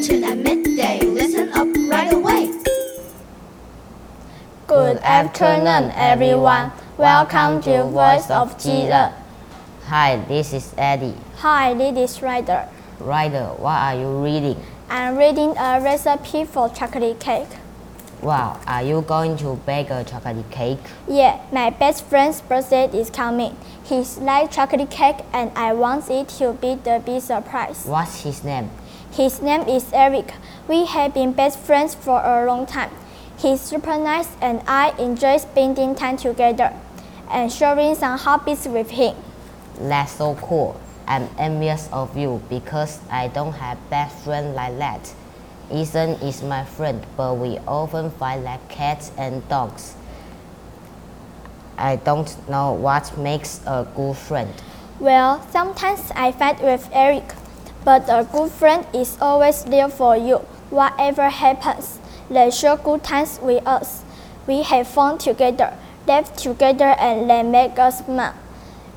fortune at midday. Listen up right away. Good afternoon, everyone. Welcome to Voice of Jesus. Hi, this is Eddie. Hi, this is Ryder. Ryder, what are you reading? I'm reading a recipe for chocolate cake. Wow, are you going to bake a chocolate cake? Yeah, my best friend's birthday is coming. He likes chocolate cake and I want it to be the big surprise. What's his name? His name is Eric. We have been best friends for a long time. He's super nice and I enjoy spending time together and sharing some hobbies with him. That's so cool. I'm envious of you because I don't have best friend like that. Ethan is my friend, but we often fight like cats and dogs. I don't know what makes a good friend. Well, sometimes I fight with Eric, but a good friend is always there for you, whatever happens. They share good times with us. We have fun together, laugh together, and they make us smile.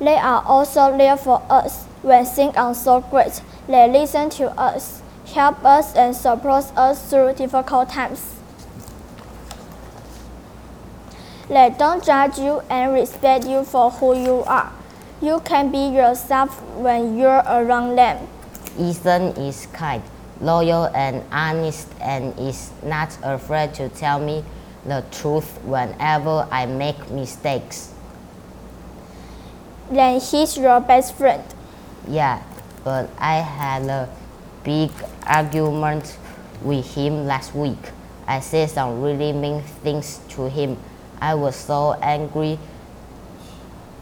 They are also there for us when things are so great. They listen to us, help us, and support us through difficult times. They don't judge you and respect you for who you are. You can be yourself when you're around them. Ethan is kind, loyal, and honest, and is not afraid to tell me the truth whenever I make mistakes. Then he's your best friend. Yeah, but I had a big argument with him last week. I said some really mean things to him. I was so angry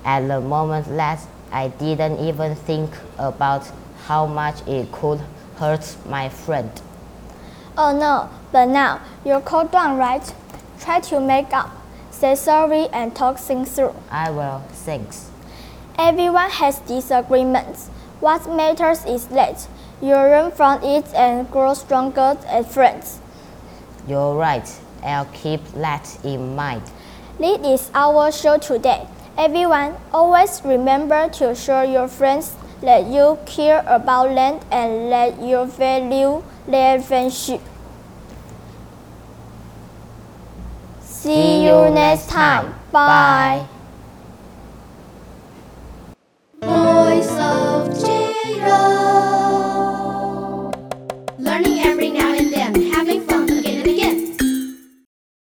at the moment that I didn't even think about how much it could hurt my friend. Oh no, but now you're cold down, right? Try to make up, say sorry, and talk things through. I will, thanks. Everyone has disagreements. What matters is that you learn from it and grow stronger as friends. You're right. I'll keep that in mind. This is our show today. Everyone, always remember to show your friends that you care about land and that you value their friendship. See you next time. Bye. Voice of Learning